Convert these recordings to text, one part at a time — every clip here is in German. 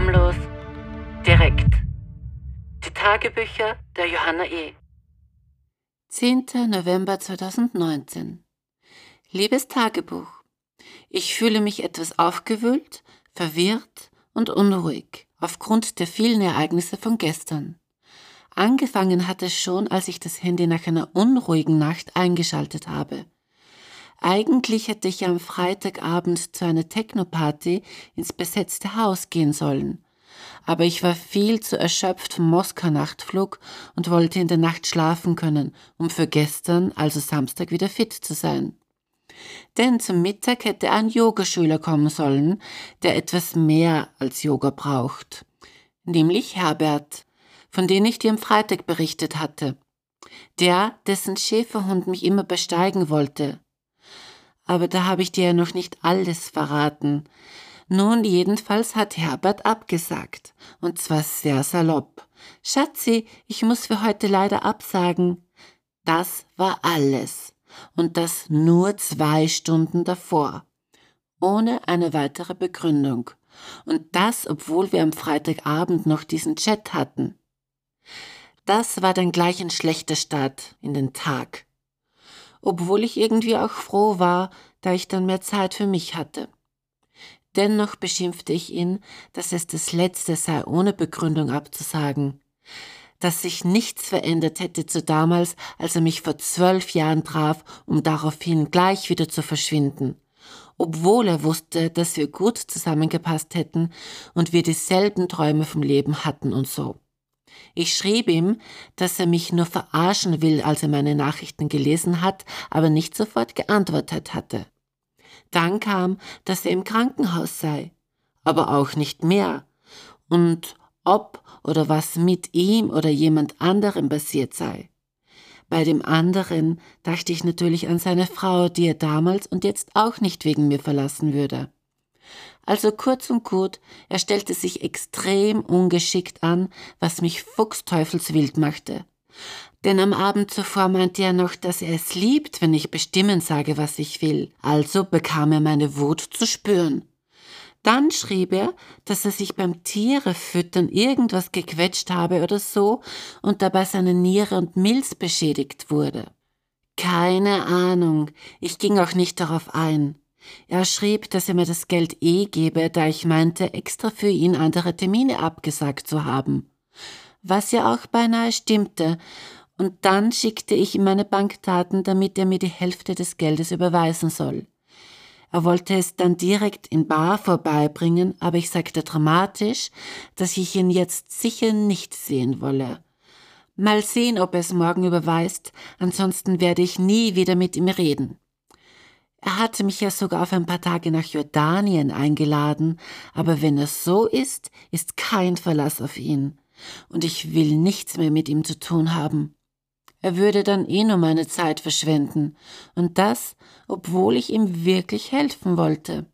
Schamlos, direkt. Die Tagebücher der Johanna E. 10. November 2019 Liebes Tagebuch, ich fühle mich etwas aufgewühlt, verwirrt und unruhig aufgrund der vielen Ereignisse von gestern. Angefangen hat es schon, als ich das Handy nach einer unruhigen Nacht eingeschaltet habe. Eigentlich hätte ich am Freitagabend zu einer Techno-Party ins besetzte Haus gehen sollen. Aber ich war viel zu erschöpft vom Moskau-Nachtflug und wollte in der Nacht schlafen können, um für gestern, also Samstag, wieder fit zu sein. Denn zum Mittag hätte ein Yogaschüler kommen sollen, der etwas mehr als Yoga braucht. Nämlich Herbert, von dem ich dir am Freitag berichtet hatte. Der, dessen Schäferhund mich immer besteigen wollte aber da habe ich dir ja noch nicht alles verraten. Nun, jedenfalls hat Herbert abgesagt, und zwar sehr salopp. Schatzi, ich muss für heute leider absagen. Das war alles, und das nur zwei Stunden davor, ohne eine weitere Begründung. Und das, obwohl wir am Freitagabend noch diesen Chat hatten. Das war dann gleich ein schlechter Start in den Tag obwohl ich irgendwie auch froh war, da ich dann mehr Zeit für mich hatte. Dennoch beschimpfte ich ihn, dass es das Letzte sei, ohne Begründung abzusagen, dass sich nichts verändert hätte zu damals, als er mich vor zwölf Jahren traf, um daraufhin gleich wieder zu verschwinden, obwohl er wusste, dass wir gut zusammengepasst hätten und wir dieselben Träume vom Leben hatten und so. Ich schrieb ihm, dass er mich nur verarschen will, als er meine Nachrichten gelesen hat, aber nicht sofort geantwortet hatte. Dann kam, dass er im Krankenhaus sei, aber auch nicht mehr. Und ob oder was mit ihm oder jemand anderem passiert sei. Bei dem anderen dachte ich natürlich an seine Frau, die er damals und jetzt auch nicht wegen mir verlassen würde. Also kurz und gut, er stellte sich extrem ungeschickt an, was mich fuchsteufelswild machte. Denn am Abend zuvor meinte er noch, dass er es liebt, wenn ich bestimmen sage, was ich will. Also bekam er meine Wut zu spüren. Dann schrieb er, dass er sich beim Tierefüttern irgendwas gequetscht habe oder so und dabei seine Niere und Milz beschädigt wurde. Keine Ahnung, ich ging auch nicht darauf ein. Er schrieb, dass er mir das Geld eh gebe, da ich meinte, extra für ihn andere Termine abgesagt zu haben. Was ja auch beinahe stimmte, und dann schickte ich ihm meine Bankdaten, damit er mir die Hälfte des Geldes überweisen soll. Er wollte es dann direkt in Bar vorbeibringen, aber ich sagte dramatisch, dass ich ihn jetzt sicher nicht sehen wolle. Mal sehen, ob er es morgen überweist, ansonsten werde ich nie wieder mit ihm reden. Er hatte mich ja sogar auf ein paar Tage nach Jordanien eingeladen, aber wenn es so ist, ist kein Verlass auf ihn, und ich will nichts mehr mit ihm zu tun haben. Er würde dann eh nur meine Zeit verschwenden, und das, obwohl ich ihm wirklich helfen wollte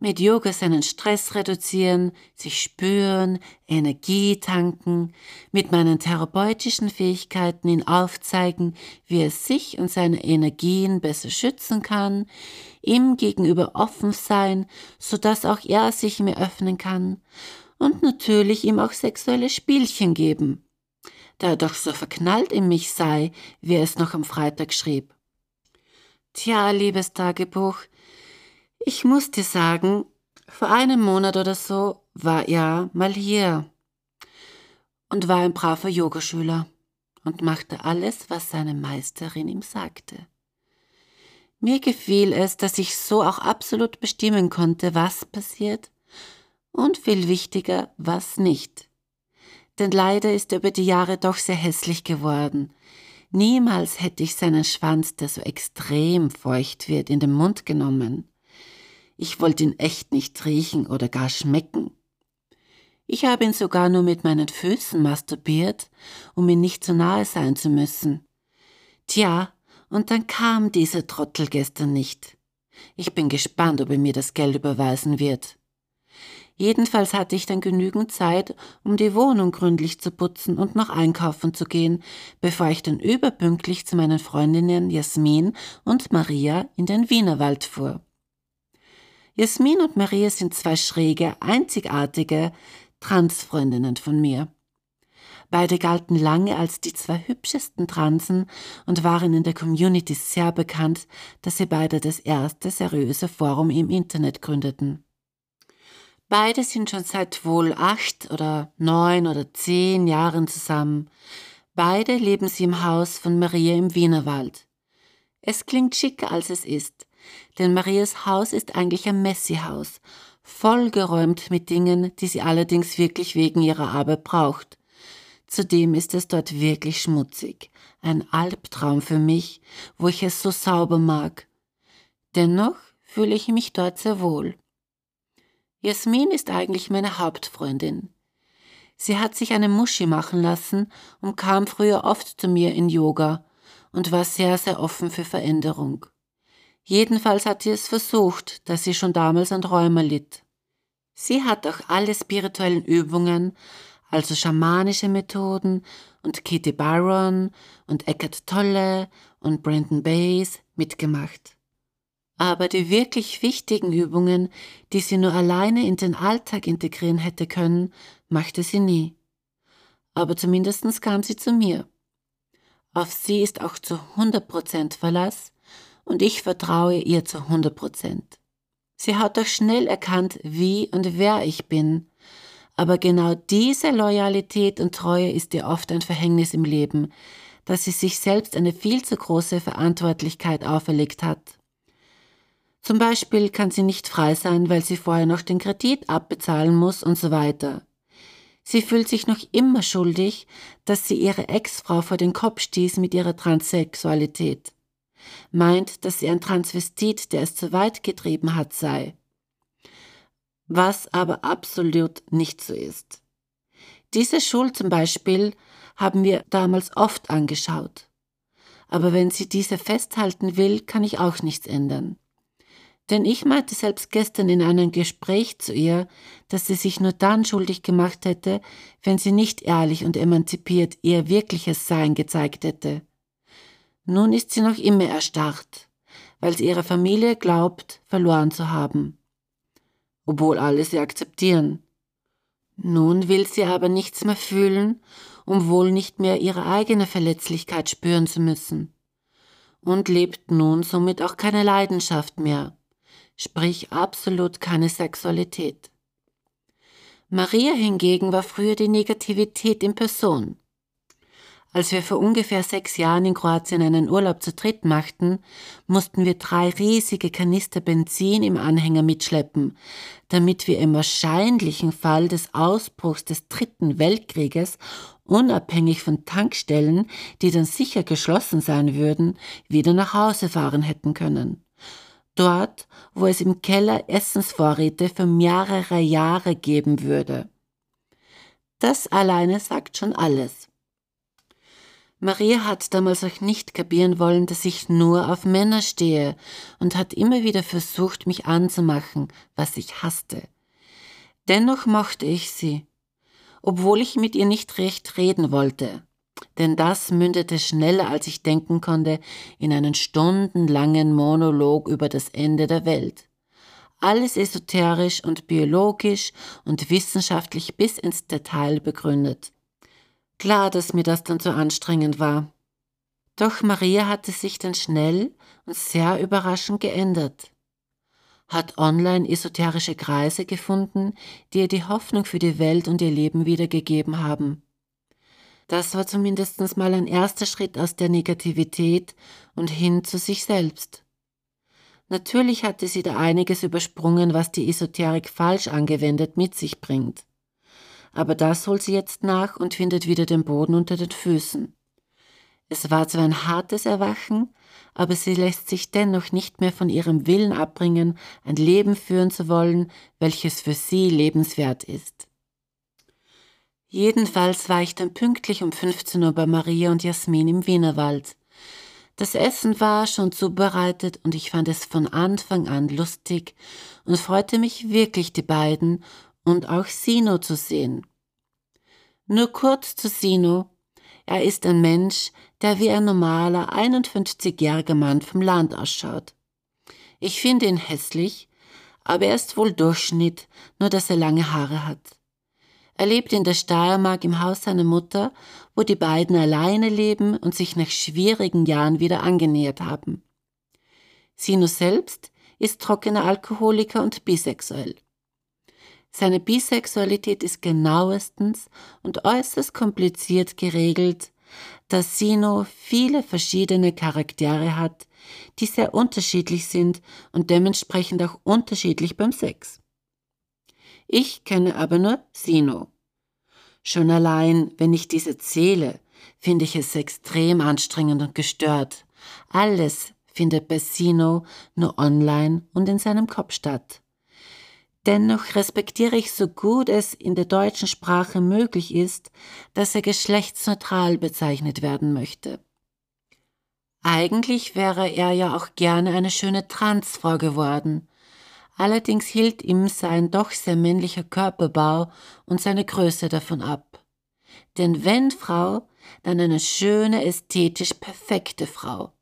mit Yoga seinen Stress reduzieren, sich spüren, Energie tanken, mit meinen therapeutischen Fähigkeiten ihn aufzeigen, wie er sich und seine Energien besser schützen kann, ihm gegenüber offen sein, so dass auch er sich mir öffnen kann und natürlich ihm auch sexuelle Spielchen geben, da er doch so verknallt in mich sei, wie er es noch am Freitag schrieb. Tja, liebes Tagebuch, ich muss dir sagen, vor einem Monat oder so war er mal hier und war ein braver Yogaschüler und machte alles, was seine Meisterin ihm sagte. Mir gefiel es, dass ich so auch absolut bestimmen konnte, was passiert und viel wichtiger, was nicht. Denn leider ist er über die Jahre doch sehr hässlich geworden. Niemals hätte ich seinen Schwanz, der so extrem feucht wird, in den Mund genommen. Ich wollte ihn echt nicht riechen oder gar schmecken. Ich habe ihn sogar nur mit meinen Füßen masturbiert, um ihm nicht zu nahe sein zu müssen. Tja, und dann kam dieser Trottel gestern nicht. Ich bin gespannt, ob er mir das Geld überweisen wird. Jedenfalls hatte ich dann genügend Zeit, um die Wohnung gründlich zu putzen und noch einkaufen zu gehen, bevor ich dann überpünktlich zu meinen Freundinnen Jasmin und Maria in den Wienerwald fuhr. Jasmin und Maria sind zwei schräge, einzigartige Transfreundinnen von mir. Beide galten lange als die zwei hübschesten Transen und waren in der Community sehr bekannt, dass sie beide das erste seriöse Forum im Internet gründeten. Beide sind schon seit wohl acht oder neun oder zehn Jahren zusammen. Beide leben sie im Haus von Maria im Wienerwald. Es klingt schicker als es ist denn Marias Haus ist eigentlich ein Messi-Haus, vollgeräumt mit Dingen, die sie allerdings wirklich wegen ihrer Arbeit braucht. Zudem ist es dort wirklich schmutzig, ein Albtraum für mich, wo ich es so sauber mag. Dennoch fühle ich mich dort sehr wohl. Jasmin ist eigentlich meine Hauptfreundin. Sie hat sich eine Muschi machen lassen und kam früher oft zu mir in Yoga und war sehr, sehr offen für Veränderung. Jedenfalls hat sie es versucht, da sie schon damals an Rheuma litt. Sie hat auch alle spirituellen Übungen, also schamanische Methoden und Kitty Byron und Eckhart Tolle und Brandon Bays mitgemacht. Aber die wirklich wichtigen Übungen, die sie nur alleine in den Alltag integrieren hätte können, machte sie nie. Aber zumindest kam sie zu mir. Auf sie ist auch zu 100% Verlass und ich vertraue ihr zu 100 Prozent. Sie hat doch schnell erkannt, wie und wer ich bin. Aber genau diese Loyalität und Treue ist ihr oft ein Verhängnis im Leben, dass sie sich selbst eine viel zu große Verantwortlichkeit auferlegt hat. Zum Beispiel kann sie nicht frei sein, weil sie vorher noch den Kredit abbezahlen muss und so weiter. Sie fühlt sich noch immer schuldig, dass sie ihre Ex-Frau vor den Kopf stieß mit ihrer Transsexualität meint, dass sie ein Transvestit, der es zu weit getrieben hat, sei. Was aber absolut nicht so ist. Diese Schuld zum Beispiel haben wir damals oft angeschaut. Aber wenn sie diese festhalten will, kann ich auch nichts ändern. Denn ich meinte selbst gestern in einem Gespräch zu ihr, dass sie sich nur dann schuldig gemacht hätte, wenn sie nicht ehrlich und emanzipiert ihr wirkliches Sein gezeigt hätte. Nun ist sie noch immer erstarrt, weil sie ihre Familie glaubt, verloren zu haben. Obwohl alle sie akzeptieren. Nun will sie aber nichts mehr fühlen, um wohl nicht mehr ihre eigene Verletzlichkeit spüren zu müssen. Und lebt nun somit auch keine Leidenschaft mehr, sprich absolut keine Sexualität. Maria hingegen war früher die Negativität in Person. Als wir vor ungefähr sechs Jahren in Kroatien einen Urlaub zu dritt machten, mussten wir drei riesige Kanister Benzin im Anhänger mitschleppen, damit wir im wahrscheinlichen Fall des Ausbruchs des Dritten Weltkrieges unabhängig von Tankstellen, die dann sicher geschlossen sein würden, wieder nach Hause fahren hätten können. Dort, wo es im Keller Essensvorräte für mehrere Jahre geben würde. Das alleine sagt schon alles. Maria hat damals auch nicht kapieren wollen, dass ich nur auf Männer stehe und hat immer wieder versucht, mich anzumachen, was ich hasste. Dennoch mochte ich sie, obwohl ich mit ihr nicht recht reden wollte, denn das mündete schneller, als ich denken konnte, in einen stundenlangen Monolog über das Ende der Welt. Alles esoterisch und biologisch und wissenschaftlich bis ins Detail begründet. Klar, dass mir das dann zu anstrengend war. Doch Maria hatte sich dann schnell und sehr überraschend geändert. Hat online esoterische Kreise gefunden, die ihr die Hoffnung für die Welt und ihr Leben wiedergegeben haben. Das war zumindest mal ein erster Schritt aus der Negativität und hin zu sich selbst. Natürlich hatte sie da einiges übersprungen, was die Esoterik falsch angewendet mit sich bringt aber das holt sie jetzt nach und findet wieder den Boden unter den Füßen. Es war zwar ein hartes Erwachen, aber sie lässt sich dennoch nicht mehr von ihrem Willen abbringen, ein Leben führen zu wollen, welches für sie lebenswert ist. Jedenfalls war ich dann pünktlich um 15 Uhr bei Maria und Jasmin im Wienerwald. Das Essen war schon zubereitet und ich fand es von Anfang an lustig und freute mich wirklich, die beiden und auch Sino zu sehen. Nur kurz zu Sino. Er ist ein Mensch, der wie ein normaler 51-jähriger Mann vom Land ausschaut. Ich finde ihn hässlich, aber er ist wohl Durchschnitt, nur dass er lange Haare hat. Er lebt in der Steiermark im Haus seiner Mutter, wo die beiden alleine leben und sich nach schwierigen Jahren wieder angenähert haben. Sino selbst ist trockener Alkoholiker und bisexuell. Seine Bisexualität ist genauestens und äußerst kompliziert geregelt, da Sino viele verschiedene Charaktere hat, die sehr unterschiedlich sind und dementsprechend auch unterschiedlich beim Sex. Ich kenne aber nur Sino. Schon allein, wenn ich diese zähle, finde ich es extrem anstrengend und gestört. Alles findet bei Sino nur online und in seinem Kopf statt. Dennoch respektiere ich so gut es in der deutschen Sprache möglich ist, dass er geschlechtsneutral bezeichnet werden möchte. Eigentlich wäre er ja auch gerne eine schöne Transfrau geworden, Allerdings hielt ihm sein doch sehr männlicher Körperbau und seine Größe davon ab. Denn wenn Frau, dann eine schöne, ästhetisch perfekte Frau.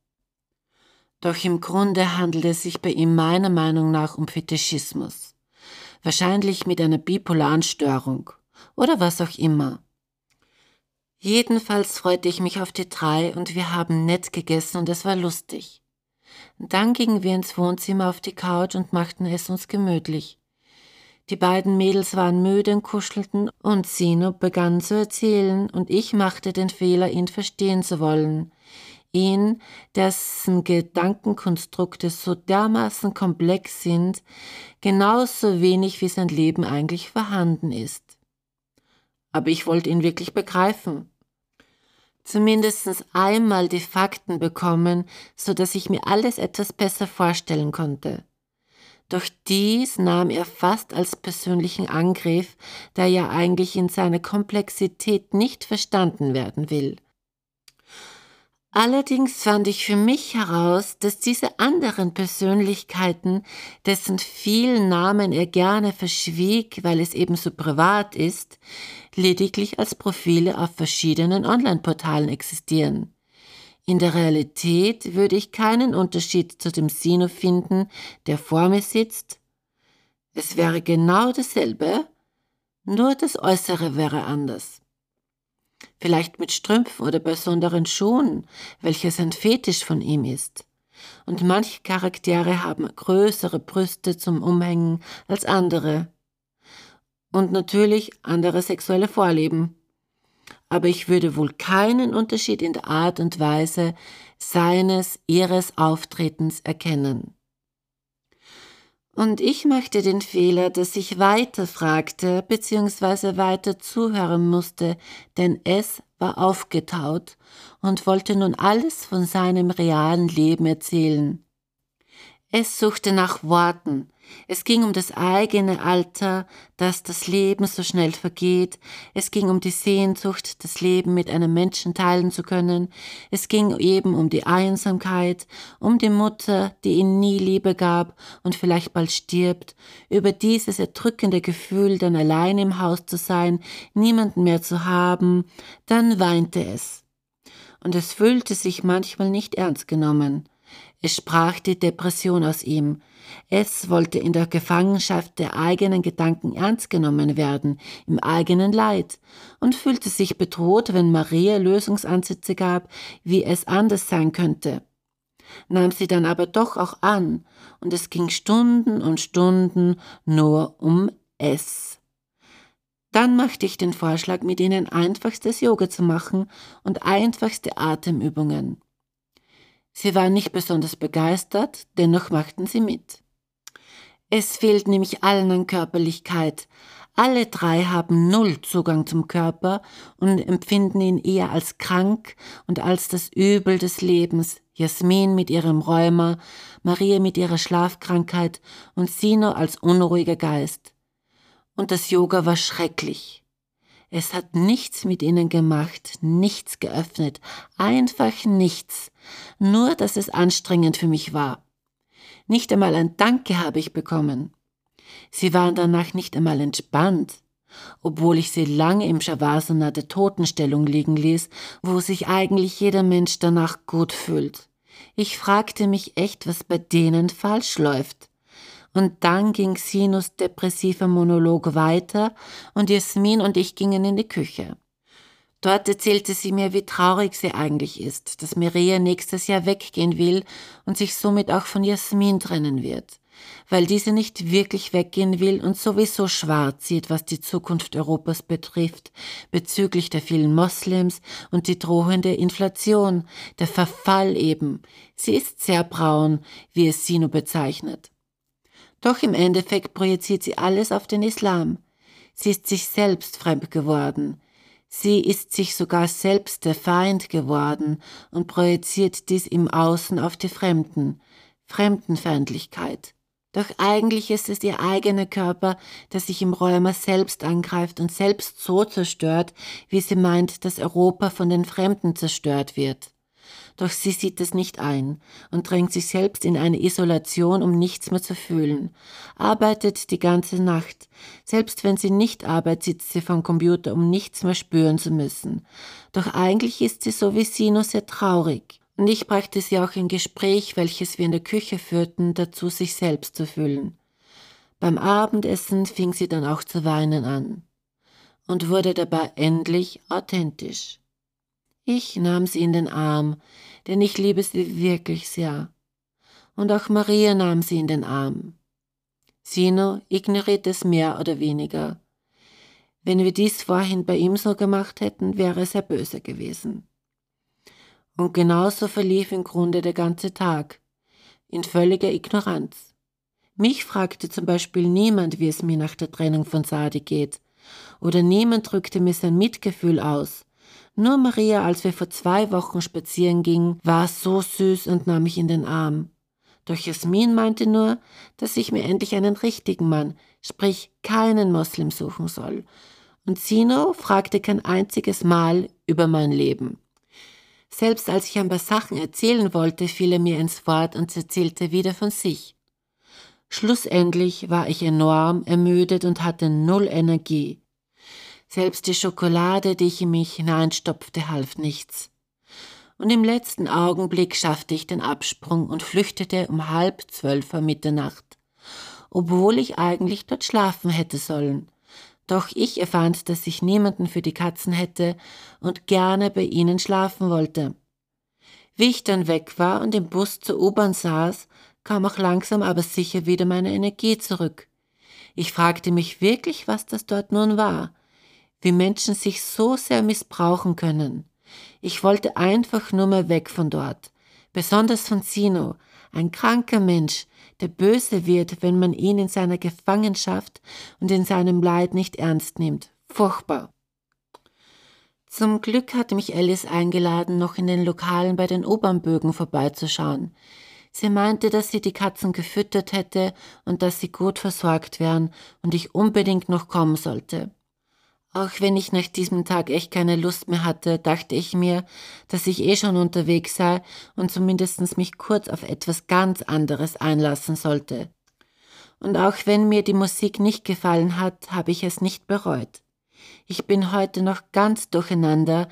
Doch im Grunde handelt es sich bei ihm meiner Meinung nach um Fetischismus. Wahrscheinlich mit einer bipolaren Störung oder was auch immer. Jedenfalls freute ich mich auf die drei und wir haben nett gegessen und es war lustig. Dann gingen wir ins Wohnzimmer auf die Couch und machten es uns gemütlich. Die beiden Mädels waren müde und kuschelten, und Sino begann zu erzählen, und ich machte den Fehler, ihn verstehen zu wollen. Ihn, dessen Gedankenkonstrukte so dermaßen komplex sind, genauso wenig wie sein Leben eigentlich vorhanden ist. Aber ich wollte ihn wirklich begreifen zumindest einmal die Fakten bekommen, so dass ich mir alles etwas besser vorstellen konnte. Doch dies nahm er fast als persönlichen Angriff, der ja eigentlich in seiner Komplexität nicht verstanden werden will. Allerdings fand ich für mich heraus, dass diese anderen Persönlichkeiten, dessen vielen Namen er gerne verschwieg, weil es eben so privat ist, lediglich als Profile auf verschiedenen Online-Portalen existieren. In der Realität würde ich keinen Unterschied zu dem Sino finden, der vor mir sitzt. Es wäre genau dasselbe, nur das Äußere wäre anders vielleicht mit Strümpfen oder besonderen Schuhen, welches ein Fetisch von ihm ist. Und manche Charaktere haben größere Brüste zum Umhängen als andere. Und natürlich andere sexuelle Vorlieben. Aber ich würde wohl keinen Unterschied in der Art und Weise seines, ihres Auftretens erkennen. Und ich machte den Fehler, dass ich weiter fragte bzw. weiter zuhören musste, denn es war aufgetaut und wollte nun alles von seinem realen Leben erzählen. Es suchte nach Worten, es ging um das eigene Alter, dass das Leben so schnell vergeht. Es ging um die Sehnsucht, das Leben mit einem Menschen teilen zu können. Es ging eben um die Einsamkeit, um die Mutter, die ihn nie Liebe gab und vielleicht bald stirbt, über dieses erdrückende Gefühl, dann allein im Haus zu sein, niemanden mehr zu haben. Dann weinte es. Und es fühlte sich manchmal nicht ernst genommen. Es sprach die Depression aus ihm. Es wollte in der Gefangenschaft der eigenen Gedanken ernst genommen werden, im eigenen Leid, und fühlte sich bedroht, wenn Maria Lösungsansätze gab, wie es anders sein könnte. Nahm sie dann aber doch auch an, und es ging Stunden und Stunden nur um es. Dann machte ich den Vorschlag, mit ihnen einfachstes Yoga zu machen und einfachste Atemübungen. Sie waren nicht besonders begeistert, dennoch machten sie mit. Es fehlt nämlich allen an Körperlichkeit. Alle drei haben null Zugang zum Körper und empfinden ihn eher als krank und als das Übel des Lebens. Jasmin mit ihrem Rheuma, Maria mit ihrer Schlafkrankheit und Sino als unruhiger Geist. Und das Yoga war schrecklich. Es hat nichts mit ihnen gemacht, nichts geöffnet, einfach nichts, nur dass es anstrengend für mich war. Nicht einmal ein Danke habe ich bekommen. Sie waren danach nicht einmal entspannt, obwohl ich sie lange im Shavasana der Totenstellung liegen ließ, wo sich eigentlich jeder Mensch danach gut fühlt. Ich fragte mich echt, was bei denen falsch läuft. Und dann ging Sinus depressiver Monolog weiter und Jasmin und ich gingen in die Küche. Dort erzählte sie mir, wie traurig sie eigentlich ist, dass Mireia nächstes Jahr weggehen will und sich somit auch von Jasmin trennen wird, weil diese nicht wirklich weggehen will und sowieso schwarz sieht, was die Zukunft Europas betrifft, bezüglich der vielen Moslems und die drohende Inflation, der Verfall eben. Sie ist sehr braun, wie es Sino bezeichnet. Doch im Endeffekt projiziert sie alles auf den Islam. Sie ist sich selbst fremd geworden. Sie ist sich sogar selbst der Feind geworden und projiziert dies im Außen auf die Fremden. Fremdenfeindlichkeit. Doch eigentlich ist es ihr eigener Körper, der sich im Räumer selbst angreift und selbst so zerstört, wie sie meint, dass Europa von den Fremden zerstört wird. Doch sie sieht es nicht ein und drängt sich selbst in eine Isolation, um nichts mehr zu fühlen. Arbeitet die ganze Nacht. Selbst wenn sie nicht arbeitet, sitzt sie vom Computer, um nichts mehr spüren zu müssen. Doch eigentlich ist sie so wie sie nur sehr traurig. Und ich brachte sie auch in Gespräch, welches wir in der Küche führten, dazu, sich selbst zu fühlen. Beim Abendessen fing sie dann auch zu weinen an und wurde dabei endlich authentisch. Ich nahm sie in den Arm, denn ich liebe sie wirklich sehr. Und auch Maria nahm sie in den Arm. Sino ignoriert es mehr oder weniger. Wenn wir dies vorhin bei ihm so gemacht hätten, wäre es sehr böse gewesen. Und genauso verlief im Grunde der ganze Tag, in völliger Ignoranz. Mich fragte zum Beispiel niemand, wie es mir nach der Trennung von Sadi geht, oder niemand drückte mir sein Mitgefühl aus, nur Maria, als wir vor zwei Wochen spazieren gingen, war so süß und nahm mich in den Arm. Doch Jasmin meinte nur, dass ich mir endlich einen richtigen Mann, sprich keinen Moslem suchen soll. Und Sino fragte kein einziges Mal über mein Leben. Selbst als ich ein paar Sachen erzählen wollte, fiel er mir ins Wort und erzählte wieder von sich. Schlussendlich war ich enorm ermüdet und hatte null Energie. Selbst die Schokolade, die ich in mich hineinstopfte, half nichts. Und im letzten Augenblick schaffte ich den Absprung und flüchtete um halb zwölf vor Mitternacht, obwohl ich eigentlich dort schlafen hätte sollen. Doch ich erfand, dass ich niemanden für die Katzen hätte und gerne bei ihnen schlafen wollte. Wie ich dann weg war und im Bus zur U-Bahn saß, kam auch langsam aber sicher wieder meine Energie zurück. Ich fragte mich wirklich, was das dort nun war wie Menschen sich so sehr missbrauchen können. Ich wollte einfach nur mal weg von dort. Besonders von Sino, ein kranker Mensch, der böse wird, wenn man ihn in seiner Gefangenschaft und in seinem Leid nicht ernst nimmt. Furchtbar. Zum Glück hatte mich Alice eingeladen, noch in den Lokalen bei den Obernbögen vorbeizuschauen. Sie meinte, dass sie die Katzen gefüttert hätte und dass sie gut versorgt wären und ich unbedingt noch kommen sollte. Auch wenn ich nach diesem Tag echt keine Lust mehr hatte, dachte ich mir, dass ich eh schon unterwegs sei und zumindest mich kurz auf etwas ganz anderes einlassen sollte. Und auch wenn mir die Musik nicht gefallen hat, habe ich es nicht bereut. Ich bin heute noch ganz durcheinander,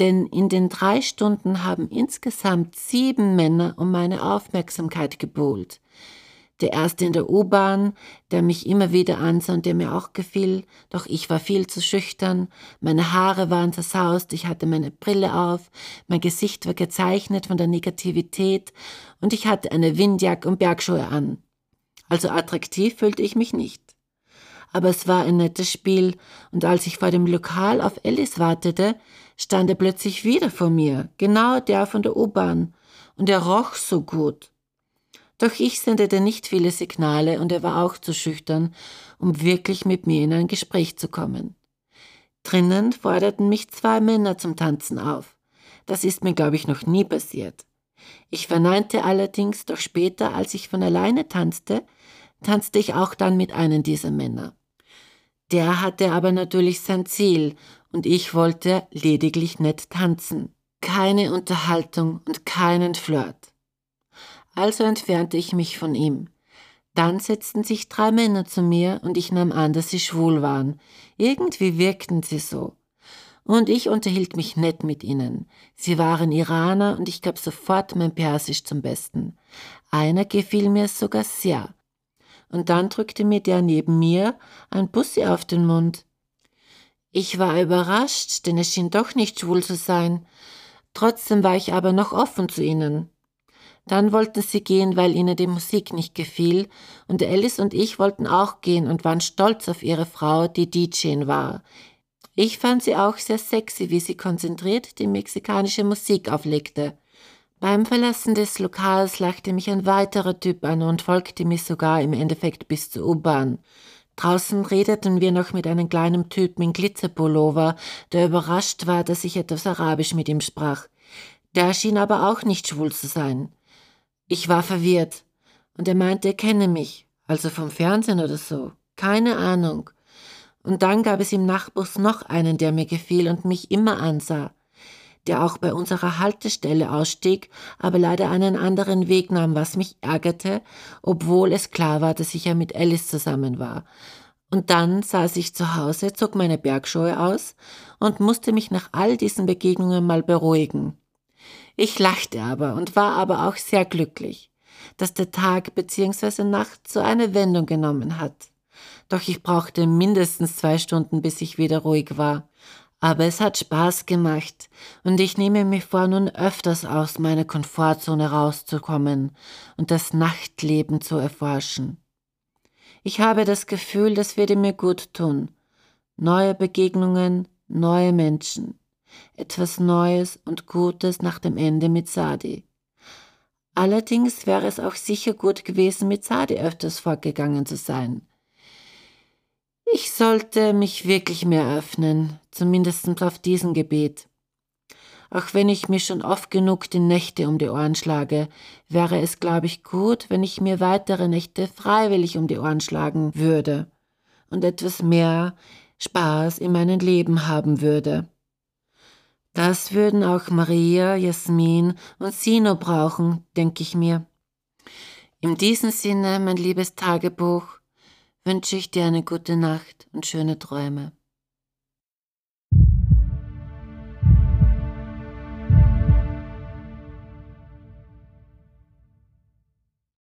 denn in den drei Stunden haben insgesamt sieben Männer um meine Aufmerksamkeit gebuhlt der erste in der U-Bahn, der mich immer wieder ansah und der mir auch gefiel, doch ich war viel zu schüchtern, meine Haare waren zersaust, ich hatte meine Brille auf, mein Gesicht war gezeichnet von der Negativität und ich hatte eine Windjacke und Bergschuhe an. Also attraktiv fühlte ich mich nicht. Aber es war ein nettes Spiel, und als ich vor dem Lokal auf Alice wartete, stand er plötzlich wieder vor mir, genau der von der U-Bahn, und er roch so gut. Doch ich sendete nicht viele Signale und er war auch zu schüchtern, um wirklich mit mir in ein Gespräch zu kommen. Drinnen forderten mich zwei Männer zum Tanzen auf. Das ist mir, glaube ich, noch nie passiert. Ich verneinte allerdings, doch später, als ich von alleine tanzte, tanzte ich auch dann mit einem dieser Männer. Der hatte aber natürlich sein Ziel, und ich wollte lediglich nett tanzen. Keine Unterhaltung und keinen Flirt. Also entfernte ich mich von ihm. Dann setzten sich drei Männer zu mir und ich nahm an, dass sie schwul waren. Irgendwie wirkten sie so. Und ich unterhielt mich nett mit ihnen. Sie waren Iraner und ich gab sofort mein Persisch zum Besten. Einer gefiel mir sogar sehr. und dann drückte mir der neben mir ein Bussi auf den Mund. Ich war überrascht, denn es schien doch nicht schwul zu sein. Trotzdem war ich aber noch offen zu ihnen. Dann wollten sie gehen, weil ihnen die Musik nicht gefiel, und Alice und ich wollten auch gehen und waren stolz auf ihre Frau, die DJin war. Ich fand sie auch sehr sexy, wie sie konzentriert die mexikanische Musik auflegte. Beim Verlassen des Lokals lachte mich ein weiterer Typ an und folgte mir sogar im Endeffekt bis zur U-Bahn. Draußen redeten wir noch mit einem kleinen Typen in Glitzerpullover, der überrascht war, dass ich etwas Arabisch mit ihm sprach. Der schien aber auch nicht schwul zu sein. Ich war verwirrt, und er meinte, er kenne mich, also vom Fernsehen oder so. Keine Ahnung. Und dann gab es im Nachbus noch einen, der mir gefiel und mich immer ansah der auch bei unserer Haltestelle ausstieg, aber leider einen anderen Weg nahm, was mich ärgerte, obwohl es klar war, dass ich ja mit Alice zusammen war. Und dann saß ich zu Hause, zog meine Bergschuhe aus und musste mich nach all diesen Begegnungen mal beruhigen. Ich lachte aber und war aber auch sehr glücklich, dass der Tag bzw. Nacht so eine Wendung genommen hat. Doch ich brauchte mindestens zwei Stunden, bis ich wieder ruhig war. Aber es hat Spaß gemacht und ich nehme mir vor, nun öfters aus meiner Komfortzone rauszukommen und das Nachtleben zu erforschen. Ich habe das Gefühl, das würde mir gut tun. Neue Begegnungen, neue Menschen. Etwas Neues und Gutes nach dem Ende mit Sadi. Allerdings wäre es auch sicher gut gewesen, mit Sadi öfters fortgegangen zu sein. Ich sollte mich wirklich mehr öffnen, zumindest auf diesem Gebet. Auch wenn ich mir schon oft genug die Nächte um die Ohren schlage, wäre es, glaube ich, gut, wenn ich mir weitere Nächte freiwillig um die Ohren schlagen würde und etwas mehr Spaß in meinem Leben haben würde. Das würden auch Maria, Jasmin und Sino brauchen, denke ich mir. In diesem Sinne, mein liebes Tagebuch, wünsche ich dir eine gute Nacht und schöne Träume.